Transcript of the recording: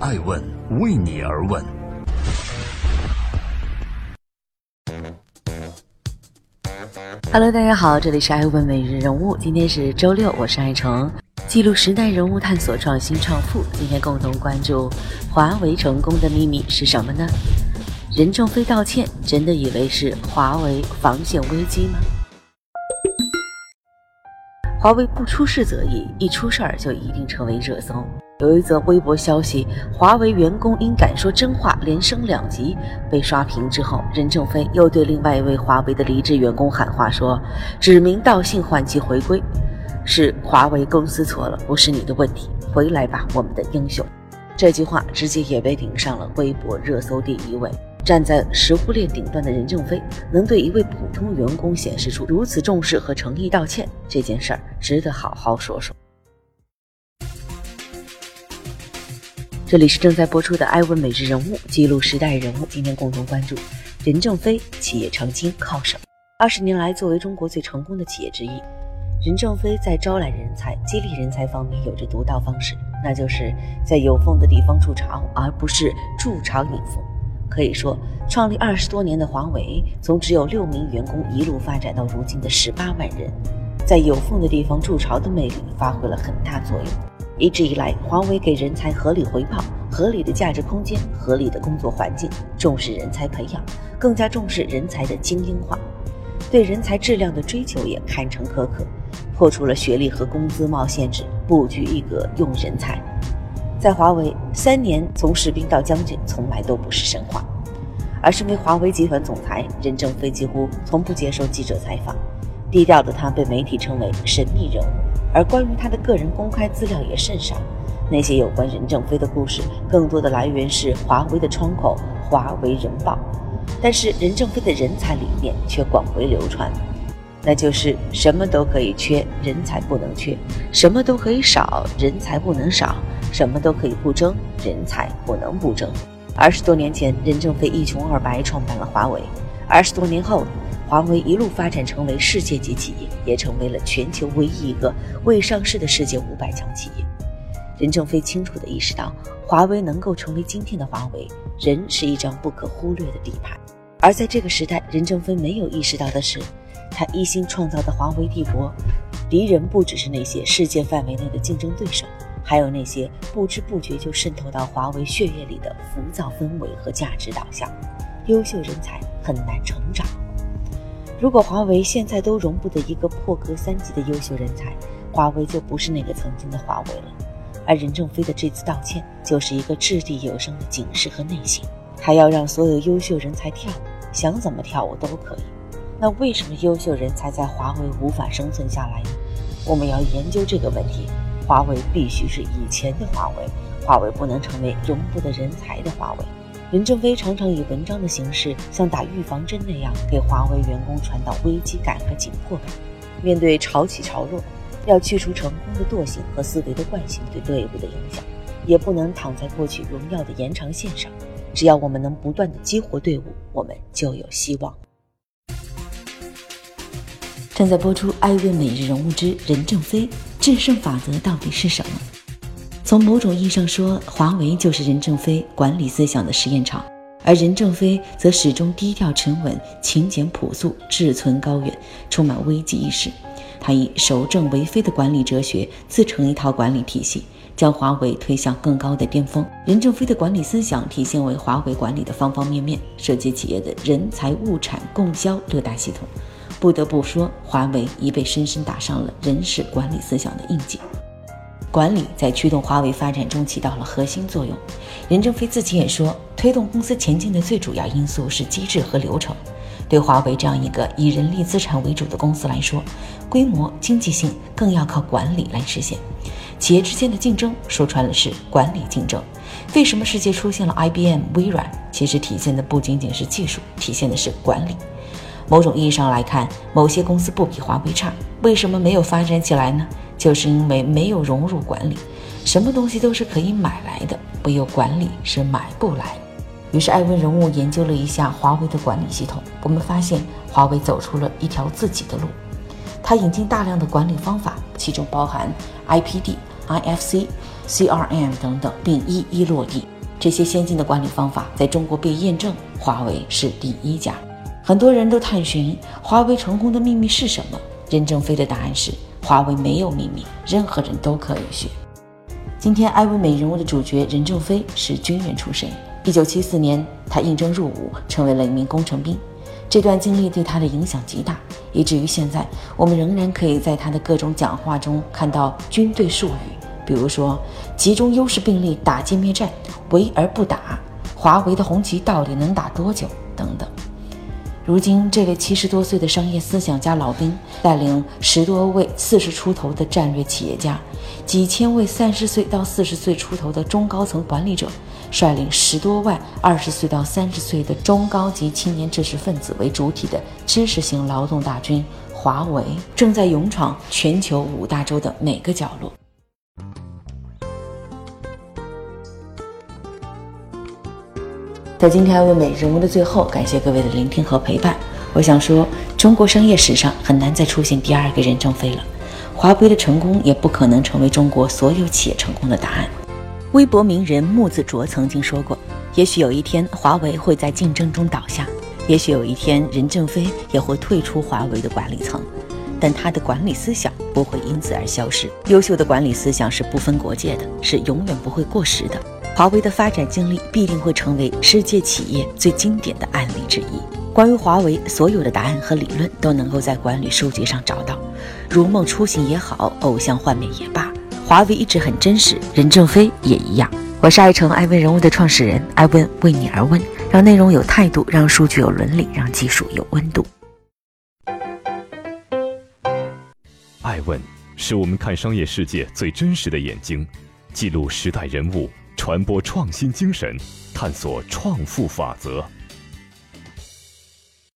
爱问为你而问。Hello，大家好，这里是爱问每日人物，今天是周六，我是爱成，记录时代人物，探索创新创富。今天共同关注华为成功的秘密是什么呢？任正非道歉，真的以为是华为防线危机吗？华为不出事则已，一出事儿就一定成为热搜。有一则微博消息，华为员工因敢说真话连升两级被刷屏之后，任正非又对另外一位华为的离职员工喊话说：“指名道姓唤其回归，是华为公司错了，不是你的问题，回来吧，我们的英雄。”这句话直接也被顶上了微博热搜第一位。站在食物链顶端的任正非，能对一位普通员工显示出如此重视和诚意道歉，这件事儿值得好好说说。这里是正在播出的《艾问每日人物》，记录时代人物。今天共同关注任正非企业成金靠什么？二十年来，作为中国最成功的企业之一，任正非在招揽人才、激励人才方面有着独到方式，那就是在有风的地方筑巢，而不是筑巢引风。可以说，创立二十多年的华为，从只有六名员工一路发展到如今的十八万人，在有缝的地方筑巢的魅力发挥了很大作用。一直以来，华为给人才合理回报、合理的价值空间、合理的工作环境，重视人才培养，更加重视人才的精英化，对人才质量的追求也堪称苛刻，破除了学历和工资帽限制，布局一格用人才。在华为，三年从士兵到将军，从来都不是神话。而身为华为集团总裁，任正非几乎从不接受记者采访，低调的他被媒体称为神秘人物。而关于他的个人公开资料也甚少，那些有关任正非的故事，更多的来源是华为的窗口《华为人报》。但是任正非的人才理念却广为流传，那就是什么都可以缺，人才不能缺；什么都可以少，人才不能少；什么都可以不争，人才不能不争。二十多年前，任正非一穷二白创办了华为，二十多年后。华为一路发展成为世界级企业，也成为了全球唯一一个未上市的世界五百强企业。任正非清楚地意识到，华为能够成为今天的华为，人是一张不可忽略的底牌。而在这个时代，任正非没有意识到的是，他一心创造的华为帝国，敌人不只是那些世界范围内的竞争对手，还有那些不知不觉就渗透到华为血液里的浮躁氛围和价值导向。优秀人才很难成长。如果华为现在都容不得一个破格三级的优秀人才，华为就不是那个曾经的华为了。而任正非的这次道歉，就是一个掷地有声的警示和内省。他要让所有优秀人才跳舞，想怎么跳舞都可以。那为什么优秀人才在华为无法生存下来呢？我们要研究这个问题。华为必须是以前的华为，华为不能成为容不得人才的华为。任正非常常以文章的形式，像打预防针那样，给华为员工传导危机感和紧迫感。面对潮起潮落，要去除成功的惰性和思维的惯性对队伍的影响，也不能躺在过去荣耀的延长线上。只要我们能不断的激活队伍，我们就有希望。正在播出《艾问每日人物之任正非制胜法则》到底是什么？从某种意义上说，华为就是任正非管理思想的实验场，而任正非则始终低调沉稳、勤俭朴素、志存高远，充满危机意识。他以守正为非的管理哲学自成一套管理体系，将华为推向更高的巅峰。任正非的管理思想体现为华为管理的方方面面，涉及企业的人才、物产、供销六大系统。不得不说，华为已被深深打上了人事管理思想的印记。管理在驱动华为发展中起到了核心作用。任正非自己也说，推动公司前进的最主要因素是机制和流程。对华为这样一个以人力资产为主的公司来说，规模、经济性更要靠管理来实现。企业之间的竞争说穿了是管理竞争。为什么世界出现了 IBM、微软？其实体现的不仅仅是技术，体现的是管理。某种意义上来看，某些公司不比华为差，为什么没有发展起来呢？就是因为没有融入管理，什么东西都是可以买来的，唯有管理是买不来。于是，艾问人物研究了一下华为的管理系统，我们发现华为走出了一条自己的路。他引进大量的管理方法，其中包含 IPD IFC、CRM 等等，并一一落地。这些先进的管理方法在中国被验证，华为是第一家。很多人都探寻华为成功的秘密是什么？任正非的答案是：华为没有秘密，任何人都可以学。今天艾问美人物的主角任正非是军人出身。一九七四年，他应征入伍，成为了一名工程兵。这段经历对他的影响极大，以至于现在我们仍然可以在他的各种讲话中看到军队术语，比如说“集中优势兵力打歼灭战”“围而不打”“华为的红旗到底能打多久”等等。如今，这位七十多岁的商业思想家老兵，带领十多位四十出头的战略企业家，几千位三十岁到四十岁出头的中高层管理者，率领十多万二十岁到三十岁的中高级青年知识分子为主体的知识型劳动大军——华为，正在勇闯全球五大洲的每个角落。在今天为美人物的最后，感谢各位的聆听和陪伴。我想说，中国商业史上很难再出现第二个任正非了。华为的成功也不可能成为中国所有企业成功的答案。微博名人木子卓曾经说过：“也许有一天华为会在竞争中倒下，也许有一天任正非也会退出华为的管理层，但他的管理思想不会因此而消失。优秀的管理思想是不分国界的，是永远不会过时的。”华为的发展经历必定会成为世界企业最经典的案例之一。关于华为，所有的答案和理论都能够在管理书籍上找到。如梦初醒也好，偶像幻灭也罢，华为一直很真实。任正非也一样。我是爱成爱问人物的创始人，爱问为你而问，让内容有态度，让数据有伦理，让技术有温度。爱问是我们看商业世界最真实的眼睛，记录时代人物。传播创新精神，探索创富法则。